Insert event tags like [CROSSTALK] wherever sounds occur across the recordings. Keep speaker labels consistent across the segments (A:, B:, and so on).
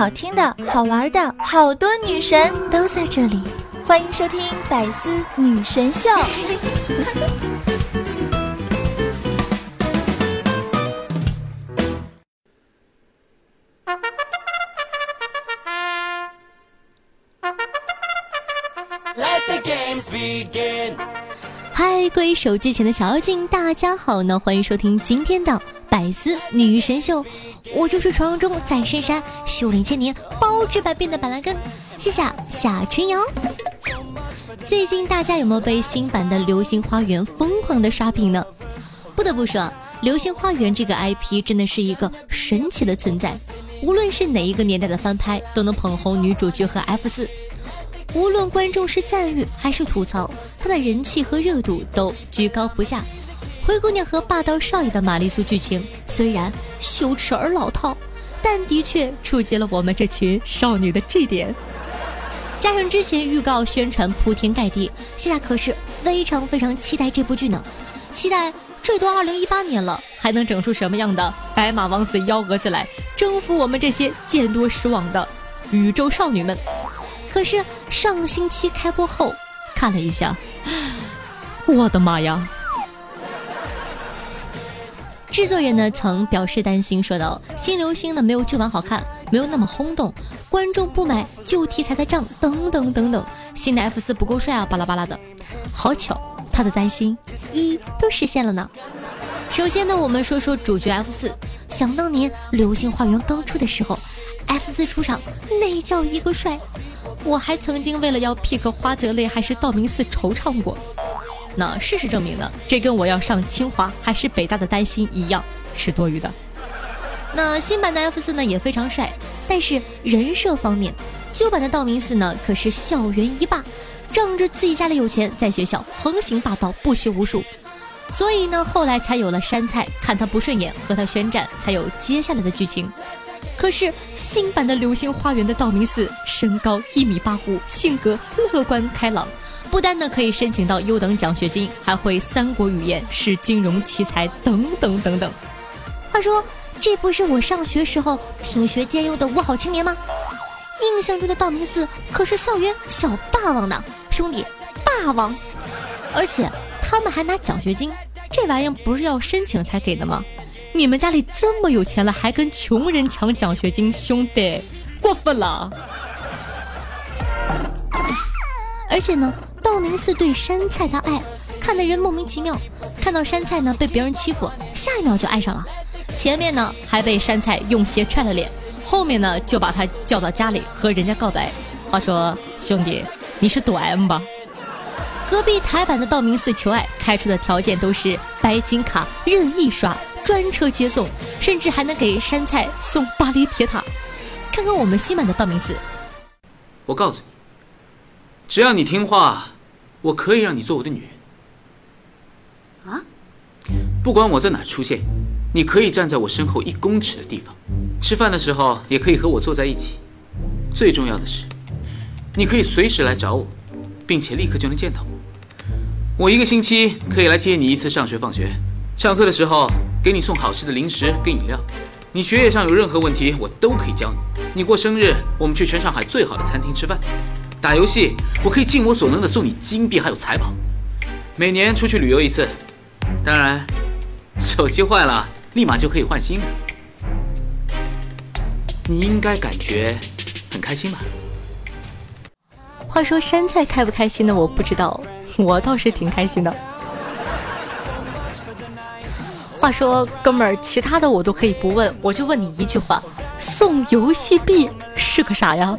A: 好听的、好玩的，好多女神都在这里，欢迎收听百思女神秀。
B: 嗨，各位手机前的小妖精，大家好呢！欢迎收听今天的百思女神秀，我就是传说中在深山修炼千年、包治百病的板蓝根，谢谢夏春瑶。最近大家有没有被新版的《流星花园》疯狂的刷屏呢？不得不说，《流星花园》这个 IP 真的是一个神奇的存在，无论是哪一个年代的翻拍，都能捧红女主角和 F 四。无论观众是赞誉还是吐槽，他的人气和热度都居高不下。灰姑娘和霸道少爷的玛丽苏剧情虽然羞耻而老套，但的确触及了我们这群少女的这点。加上之前预告宣传铺天盖地，现在可是非常非常期待这部剧呢。期待这都二零一八年了，还能整出什么样的白马王子幺蛾子来征服我们这些见多识广的宇宙少女们？可是上个星期开播后看了一下，我的妈呀！制作人呢曾表示担心，说道：“新流星呢没有旧版好看，没有那么轰动，观众不买旧题材的账，等等等等。新的 F 四不够帅啊，巴拉巴拉的。好巧，他的担心一都实现了呢。首先呢，我们说说主角 F 四。想当年流星花园刚出的时候，F 四出场那叫一个帅。”我还曾经为了要 pick 花泽类还是道明寺惆怅过，那事实证明呢，这跟我要上清华还是北大的担心一样是多余的。那新版的 F 四呢也非常帅，但是人设方面，旧版的道明寺呢可是校园一霸，仗着自己家里有钱，在学校横行霸道，不学无术，所以呢后来才有了山菜看他不顺眼和他宣战，才有接下来的剧情。可是新版的《流星花园》的道明寺身高一米八五，性格乐观开朗，不单呢可以申请到优等奖学金，还会三国语言，是金融奇才，等等等等。话说，这不是我上学时候品学兼优的五好青年吗？印象中的道明寺可是校园小霸王呢，兄弟，霸王！而且他们还拿奖学金，这玩意儿不是要申请才给的吗？你们家里这么有钱了，还跟穷人抢奖学金，兄弟，过分了！而且呢，道明寺对山菜的爱，看得人莫名其妙。看到山菜呢被别人欺负，下一秒就爱上了。前面呢还被山菜用鞋踹了脸，后面呢就把他叫到家里和人家告白。话说，兄弟，你是抖 M 吧？隔壁台版的道明寺求爱开出的条件都是白金卡任意刷。专车接送，甚至还能给山菜送巴黎铁塔。看看我们新版的道明寺。
C: 我告诉你，只要你听话，我可以让你做我的女人。啊？不管我在哪出现，你可以站在我身后一公尺的地方。吃饭的时候也可以和我坐在一起。最重要的是，你可以随时来找我，并且立刻就能见到我。我一个星期可以来接你一次上学放学。上课的时候给你送好吃的零食跟饮料，你学业上有任何问题我都可以教你。你过生日，我们去全上海最好的餐厅吃饭。打游戏，我可以尽我所能的送你金币还有财宝。每年出去旅游一次，当然，手机坏了立马就可以换新的。你应该感觉很开心吧？
B: 话说山菜开不开心的我不知道，我倒是挺开心的。话说，哥们儿，其他的我都可以不问，我就问你一句话：送游戏币是个啥呀？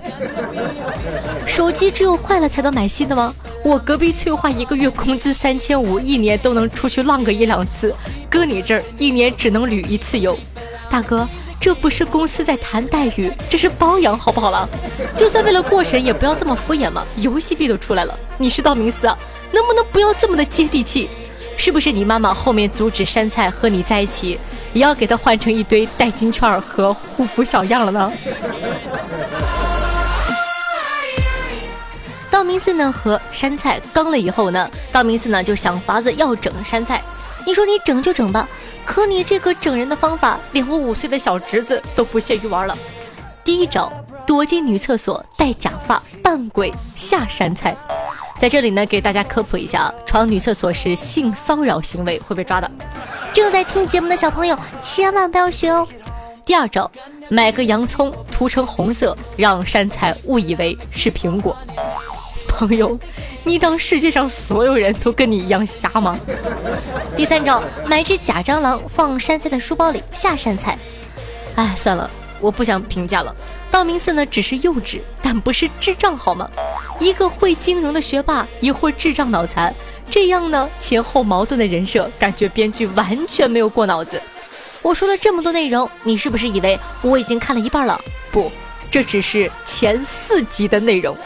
B: 手机只有坏了才能买新的吗？我隔壁翠花一个月工资三千五，一年都能出去浪个一两次，搁你这儿一年只能旅一次游。大哥，这不是公司在谈待遇，这是包养，好不好了？就算为了过审，也不要这么敷衍嘛。游戏币都出来了，你是道明寺啊，能不能不要这么的接地气？是不是你妈妈后面阻止山菜和你在一起，也要给他换成一堆代金券和护肤小样了呢？道明寺呢和山菜刚了以后呢，道明寺呢就想法子要整山菜。你说你整就整吧，可你这个整人的方法，连我五岁的小侄子都不屑于玩了。第一招，躲进女厕所，戴假发扮鬼下山菜。在这里呢，给大家科普一下啊，闯女厕所是性骚扰行为，会被抓的。正在听节目的小朋友，千万不要学哦。第二招，买个洋葱涂成红色，让山菜误以为是苹果。朋友，你当世界上所有人都跟你一样瞎吗？第三招，买只假蟑螂放山菜的书包里下山菜。哎，算了，我不想评价了。道明寺呢，只是幼稚，但不是智障，好吗？一个会金融的学霸，一会儿智障脑残，这样呢前后矛盾的人设，感觉编剧完全没有过脑子。我说了这么多内容，你是不是以为我已经看了一半了？不，这只是前四集的内容。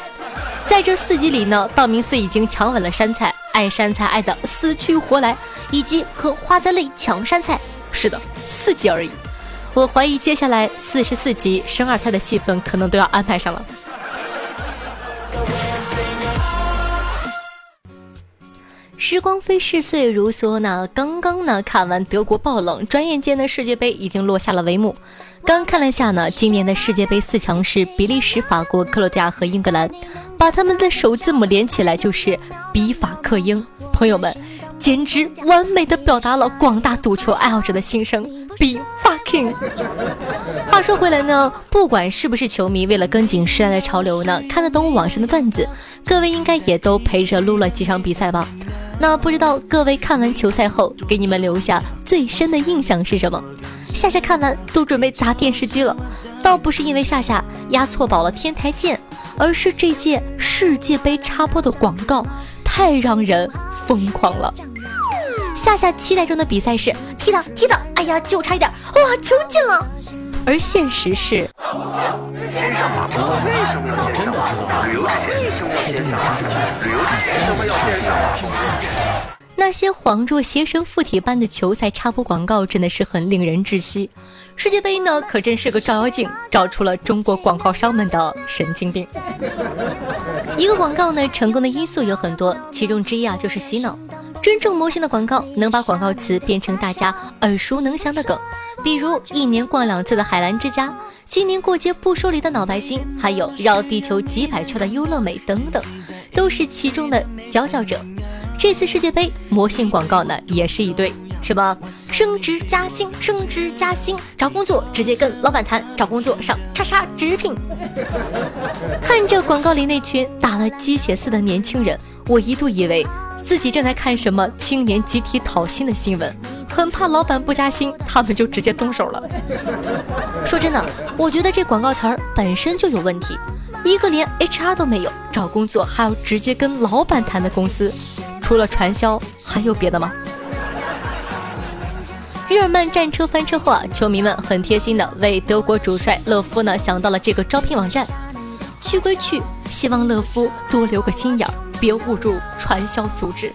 B: 在这四集里呢，道明寺已经强吻了山菜，爱山菜爱的死去活来，以及和花泽类抢山菜。是的，四集而已。我怀疑接下来四十四集生二胎的戏份可能都要安排上了。时光飞逝，岁月如梭呢。刚刚呢看完德国爆冷，转眼间的世界杯已经落下了帷幕。刚看了下呢，今年的世界杯四强是比利时、法国、克罗地亚和英格兰，把他们的首字母连起来就是比法克英。朋友们，简直完美的表达了广大赌球爱好者的心声。Be fucking。[LAUGHS] 话说回来呢，不管是不是球迷，为了跟紧时代的潮流呢，看得懂网上的段子，各位应该也都陪着撸了几场比赛吧？那不知道各位看完球赛后，给你们留下最深的印象是什么？夏夏看完都准备砸电视机了，倒不是因为夏夏押错宝了天台键，而是这届世界杯插播的广告太让人疯狂了。夏夏期待中的比赛是踢的踢的，呀，就差一点，哇，球进了。而现实是，那些恍若邪神附体般的球赛插播广告真的是很令人窒息。世界杯呢，可真是个照妖镜，照出了中国广告商们的神经病。一个广告呢，成功的因素有很多，其中之一啊，就是洗脑。真正魔性的广告能把广告词变成大家耳熟能详的梗。比如一年逛两次的海澜之家，今年过节不收礼的脑白金，还有绕地球几百圈的优乐美等等，都是其中的佼佼者。这次世界杯魔性广告呢，也是一堆，什么升职加薪，升职加薪，找工作直接跟老板谈，找工作上叉叉直聘。看着广告里那群打了鸡血似的年轻人，我一度以为。自己正在看什么青年集体讨薪的新闻，很怕老板不加薪，他们就直接动手了。说真的，我觉得这广告词儿本身就有问题，一个连 HR 都没有，找工作还要直接跟老板谈的公司，除了传销还有别的吗？日耳曼战车翻车后啊，球迷们很贴心的为德国主帅勒夫呢想到了这个招聘网站，去归去，希望勒夫多留个心眼儿。别误入传销组织。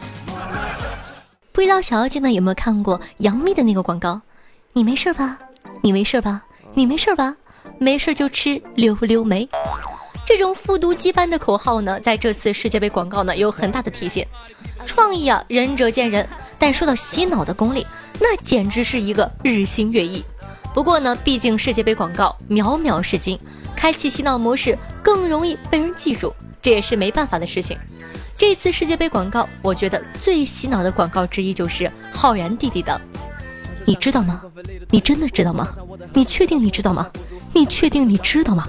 B: 不知道小妖精呢有没有看过杨幂的那个广告？你没事吧？你没事吧？你没事吧？没事就吃溜溜梅。这种复读机般的口号呢，在这次世界杯广告呢有很大的体现。创意啊，仁者见仁，但说到洗脑的功力，那简直是一个日新月异。不过呢，毕竟世界杯广告秒秒是金，开启洗脑模式更容易被人记住，这也是没办法的事情。这次世界杯广告，我觉得最洗脑的广告之一就是浩然弟弟的。你知道吗？你真的知道吗？你确定你知道吗？你确定你知道吗？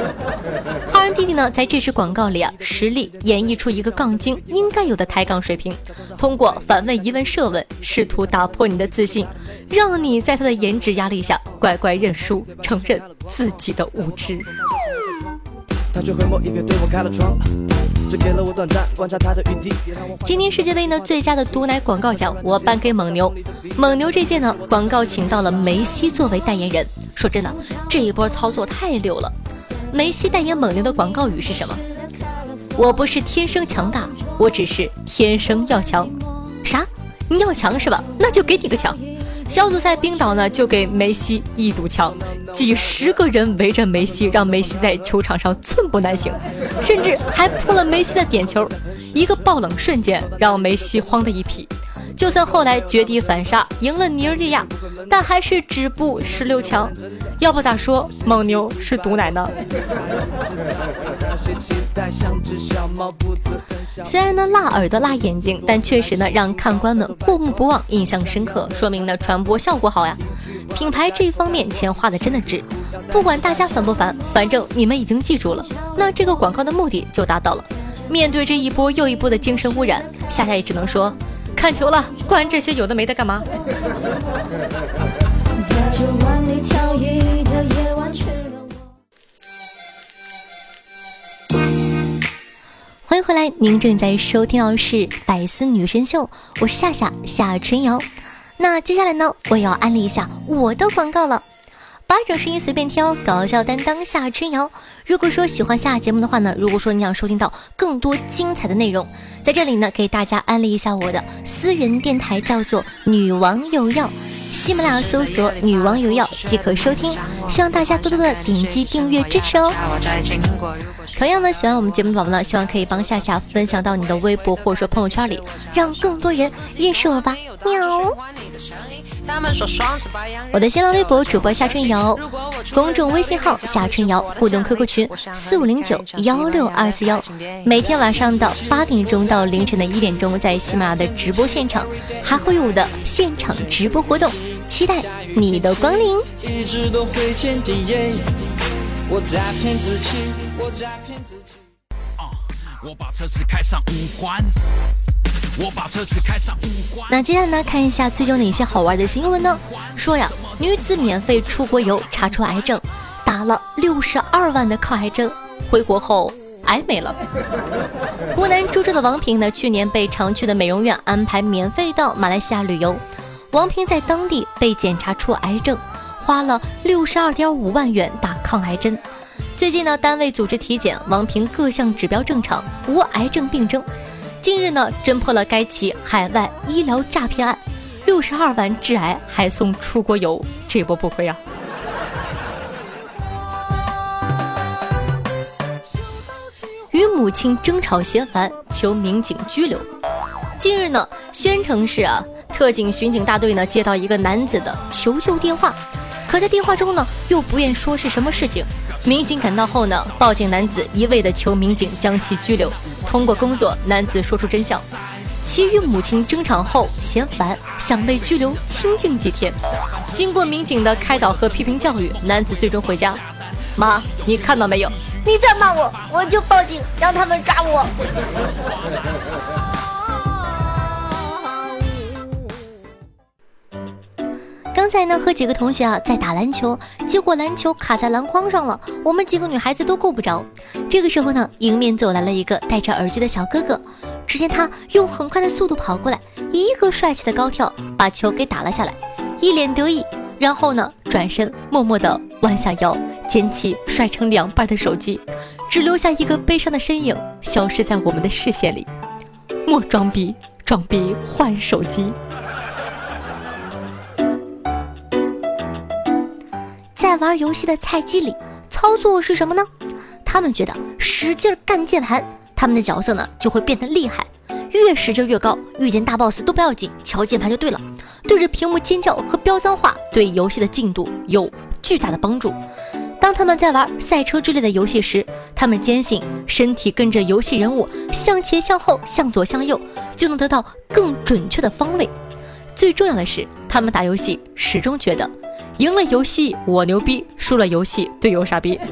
B: [LAUGHS] 浩然弟弟呢，在这支广告里啊，实力演绎出一个杠精应该有的抬杠水平，通过反问、疑问、设问，试图打破你的自信，让你在他的颜值压力下乖乖认输，承认自己的无知。他却回眸一瞥，对我开了窗。今年世界杯呢，最佳的毒奶广告奖我颁给蒙牛。蒙牛这届呢，广告请到了梅西作为代言人。说真的，这一波操作太溜了。梅西代言蒙牛的广告语是什么？我不是天生强大，我只是天生要强。啥？你要强是吧？那就给你个强。小组赛，冰岛呢就给梅西一堵墙，几十个人围着梅西，让梅西在球场上寸步难行，甚至还扑了梅西的点球，一个爆冷瞬间让梅西慌得一批。就算后来绝地反杀赢了尼日利亚，但还是止步十六强。要不咋说蒙牛是毒奶呢？[LAUGHS] 虽然呢辣耳朵辣眼睛，但确实呢让看官们过目不忘，印象深刻，说明呢传播效果好呀。品牌这方面钱花的真的值，不管大家烦不烦，反正你们已经记住了，那这个广告的目的就达到了。面对这一波又一波的精神污染，夏夏也只能说看球了，管这些有的没的干嘛？欢迎回来，您正在收听到是《百思女神秀》，我是夏夏夏春瑶。那接下来呢，我也要安利一下我的广告了。八种声音随便挑，搞笑担当夏春瑶。如果说喜欢下节目的话呢，如果说你想收听到更多精彩的内容，在这里呢，给大家安利一下我的私人电台，叫做《女王有药》。喜马拉雅搜索“女王有药”即可收听，希望大家多多的点击订阅支持哦。同样呢，喜欢我们节目的宝宝呢，希望可以帮夏夏分享到你的微博或者说朋友圈里，让更多人认识我吧。喵。我的新浪微博主播夏春瑶，公众微信号夏春瑶，互动 QQ 群四五零九幺六二四幺。每天晚上的八点钟到凌晨的一点钟，在喜马拉雅的直播现场，还会有我的现场直播活动，期待你的光临。我把车子开上五环。我把车子开上五环。那接下来呢，看一下最近哪些好玩的新闻呢？说呀，女子免费出国游查出癌症，打了六十二万的抗癌针，回国后癌没了。[LAUGHS] 湖南株洲的王平呢，去年被常去的美容院安排免费到马来西亚旅游，王平在当地被检查出癌症，花了六十二点五万元打抗癌针。最近呢，单位组织体检，王平各项指标正常，无癌症病征。近日呢，侦破了该起海外医疗诈骗案，六十二万致癌还送出国游，这波不亏啊！与母亲争吵嫌烦，求民警拘留。近日呢，宣城市啊特警巡警大队呢接到一个男子的求救电话，可在电话中呢又不愿说是什么事情。民警赶到后呢，报警男子一味的求民警将其拘留。通过工作，男子说出真相：其与母亲争吵后嫌烦，想被拘留清静几天。经过民警的开导和批评教育，男子最终回家。妈，你看到没有？
D: 你再骂我，我就报警，让他们抓我。
B: 刚才呢和几个同学啊在打篮球，结果篮球卡在篮筐上了，我们几个女孩子都够不着。这个时候呢，迎面走来了一个戴着耳机的小哥哥，只见他用很快的速度跑过来，一个帅气的高跳把球给打了下来，一脸得意，然后呢转身默默地弯下腰捡起摔成两半的手机，只留下一个悲伤的身影消失在我们的视线里。莫装逼，装逼换手机。玩游戏的菜鸡里，操作是什么呢？他们觉得使劲干键盘，他们的角色呢就会变得厉害，越使劲越高。遇见大 boss 都不要紧，敲键盘就对了。对着屏幕尖叫和飙脏话，对游戏的进度有巨大的帮助。当他们在玩赛车之类的游戏时，他们坚信身体跟着游戏人物向前、向后、向左、向右，就能得到更准确的方位。最重要的是，他们打游戏始终觉得。赢了游戏我牛逼，输了游戏队友傻逼。[LAUGHS]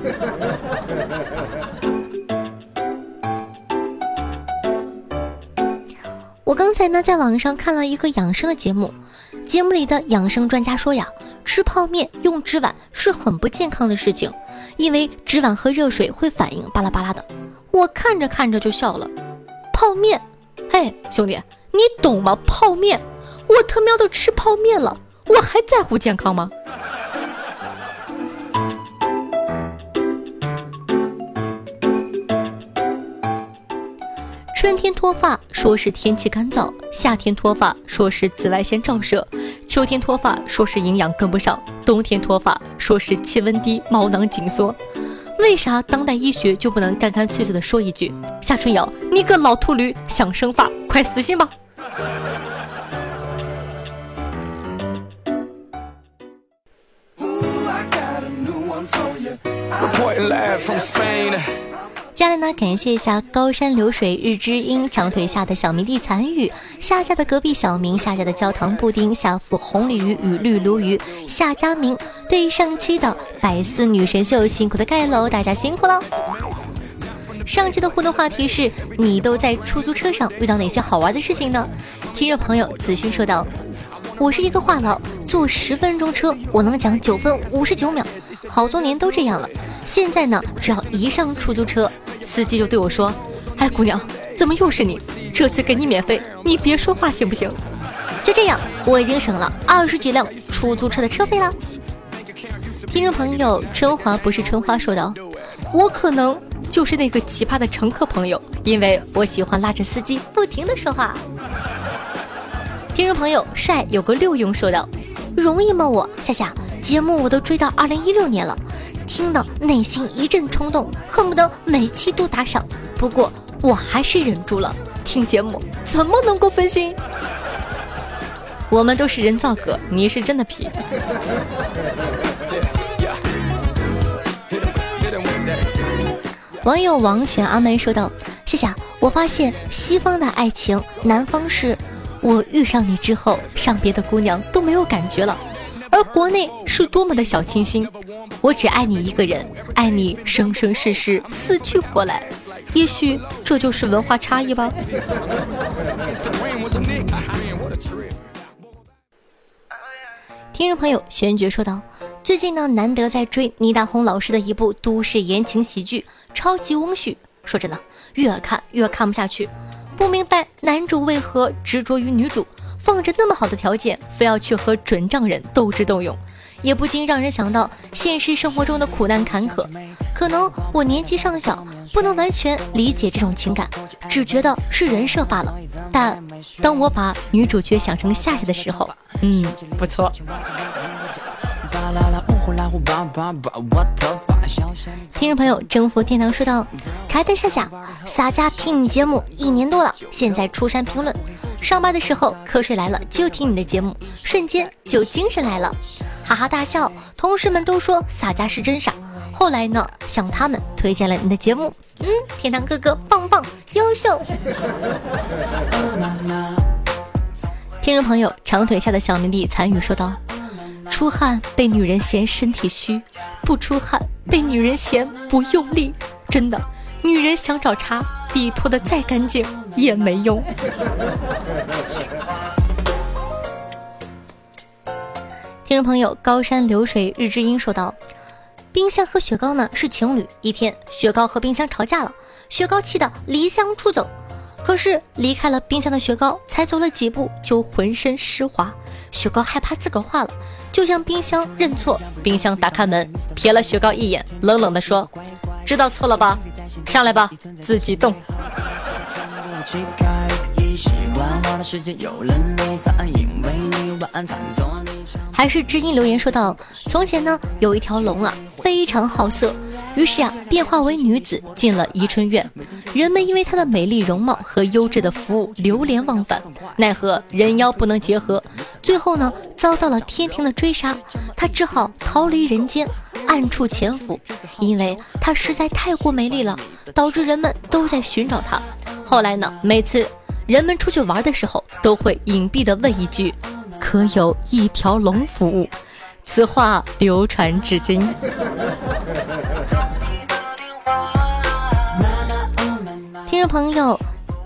B: 我刚才呢在网上看了一个养生的节目，节目里的养生专家说呀，吃泡面用纸碗是很不健康的事情，因为纸碗和热水会反应，巴拉巴拉的。我看着看着就笑了，泡面，嘿兄弟，你懂吗？泡面，我他喵都吃泡面了，我还在乎健康吗？春天脱发说是天气干燥夏天脱发说是紫外线照射秋天脱发说是营养跟不上。冬天脱发说是气温低毛囊紧缩。为啥当代医学就不能干干脆脆的说一句夏春瑶你个老秃驴想生发快死心吧。接下来呢，感谢一下高山流水日之音长腿下的小迷弟残雨，下家的隔壁小明，下家的焦糖布丁，下腹红鲤鱼与绿鲈鱼，夏佳明对上期的百思女神秀辛苦的盖楼，大家辛苦了。上期的互动话题是你都在出租车上遇到哪些好玩的事情呢？听众朋友子勋说道：“我是一个话痨，坐十分钟车我能讲九分五十九秒，好多年都这样了。现在呢，只要一上出租车，司机就对我说：‘哎，姑娘，怎么又是你？这次给你免费，你别说话行不行？’ [LAUGHS] 就这样，我已经省了二十几辆出租车的车费了。”听众朋友春华不是春花说道：“我可能。”就是那个奇葩的乘客朋友，因为我喜欢拉着司机不停的说话。听众朋友帅有个六用说道：“容易吗？我夏夏节目我都追到二零一六年了，听的内心一阵冲动，恨不得每期都打赏。不过我还是忍住了。听节目怎么能够分心？我们都是人造革，你是真的皮。”网友王选阿门说道：“谢谢，我发现西方的爱情，南方是我遇上你之后，上别的姑娘都没有感觉了，而国内是多么的小清新，我只爱你一个人，爱你生生世世，死去活来。也许这就是文化差异吧。”听众朋友玄觉说道。最近呢，难得在追倪大红老师的一部都市言情喜剧《超级翁婿》。说真的，越看越看不下去，不明白男主为何执着于女主，放着那么好的条件，非要去和准丈人斗智斗勇，也不禁让人想到现实生活中的苦难坎坷。可能我年纪尚小，不能完全理解这种情感，只觉得是人设罢了。但当我把女主角想成夏夏的时候，嗯，不错。听众朋友，征服天堂说道：“凯特夏夏，洒家听你节目一年多了，现在出山评论。上班的时候瞌睡来了，就听你的节目，瞬间就精神来了，哈哈大笑。同事们都说洒家是真傻。后来呢，向他们推荐了你的节目。嗯，天堂哥哥棒棒优秀。”听众朋友，长腿下的小迷弟残雨说道。出汗被女人嫌身体虚，不出汗被女人嫌不用力。真的，女人想找茬，地拖得再干净也没用。听众朋友，高山流水日之音说道：“冰箱和雪糕呢是情侣。一天，雪糕和冰箱吵架了，雪糕气得离乡出走。可是离开了冰箱的雪糕，才走了几步就浑身湿滑。雪糕害怕自个儿化了。”就向冰箱认错，冰箱打开门，瞥了雪糕一眼，冷冷地说：“知道错了吧？上来吧，自己动。”还是知音留言说道：“从前呢，有一条龙啊，非常好色。”于是呀，变化为女子进了宜春院，人们因为她的美丽容貌和优质的服务流连忘返，奈何人妖不能结合，最后呢遭到了天庭的追杀，她只好逃离人间，暗处潜伏，因为她实在太过美丽了，导致人们都在寻找她。后来呢，每次人们出去玩的时候，都会隐蔽的问一句：“可有一条龙服务？”此话流传至今。朋友，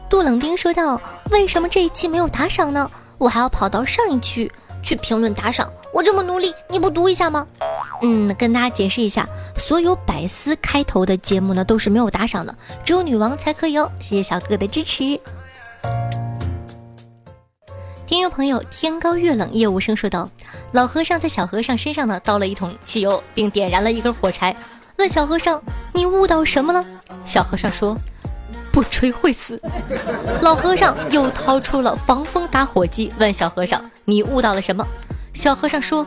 B: 杜冷丁说道：“为什么这一期没有打赏呢？我还要跑到上一区去评论打赏。我这么努力，你不读一下吗？”嗯，跟大家解释一下，所有百思开头的节目呢都是没有打赏的，只有女王才可以哦。谢谢小哥哥的支持。听众朋友，天高月冷夜无声说道：“老和尚在小和尚身上呢倒了一桶汽油，并点燃了一根火柴，问小和尚：‘你悟到什么了？’小和尚说：‘不吹会死。’老和尚又掏出了防风打火机，问小和尚：‘你悟到了什么？’小和尚说：‘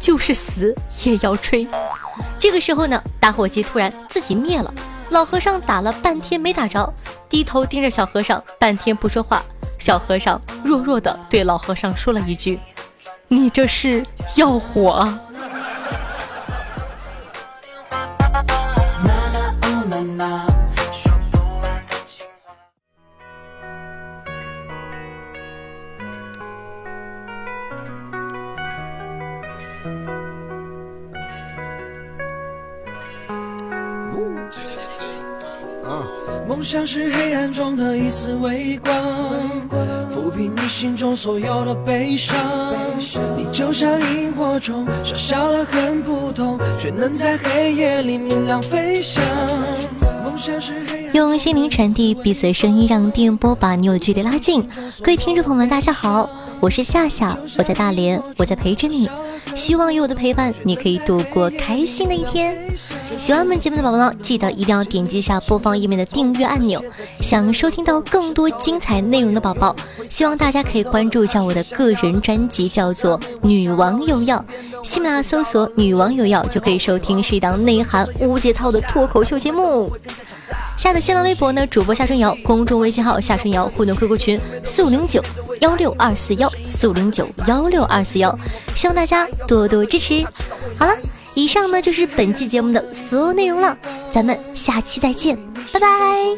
B: 就是死也要吹。’这个时候呢，打火机突然自己灭了。老和尚打了半天没打着，低头盯着小和尚，半天不说话。”小和尚弱弱的对老和尚说了一句：“你这是要火啊？”
E: 梦想是黑暗中的一丝微光，抚平你心中所有的悲伤。你就像萤火虫，小小的很普通，却能在黑夜里明亮飞翔。
B: 用心灵传递彼此的声音，让电波把你我的距离拉近。各位听众朋友们，大家好，我是夏夏，我在大连，我在陪着你。希望有我的陪伴，你可以度过开心的一天。喜欢我们节目的宝宝呢，记得一定要点击一下播放页面的订阅按钮。想收听到更多精彩内容的宝宝，希望大家可以关注一下我的个人专辑，叫做《女王有药》。喜马拉搜索“女王有药”就可以收听，是一档内涵无节操的脱口秀节目。下的新浪微博呢，主播夏春瑶，公众微信号夏春瑶，互动 QQ 群四五零九幺六二四幺四五零九幺六二四幺，希望大家多多支持。好了，以上呢就是本期节目的所有内容了，咱们下期再见，拜拜。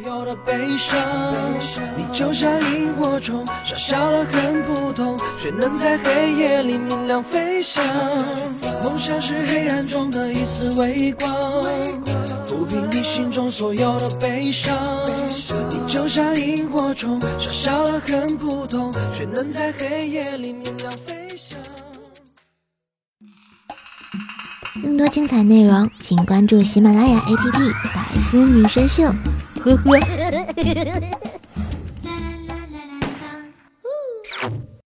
E: 有的悲伤，你就像萤火虫，小小的很普通，却能在黑夜里明亮飞翔。梦想是黑暗中的一丝微光，抚平你心中所有的悲伤。你就像萤火虫，小小的很普通，却能在黑夜里明亮飞翔。
A: 更多精彩内容，请关注喜马拉雅 APP《百思女神秀》。呵呵。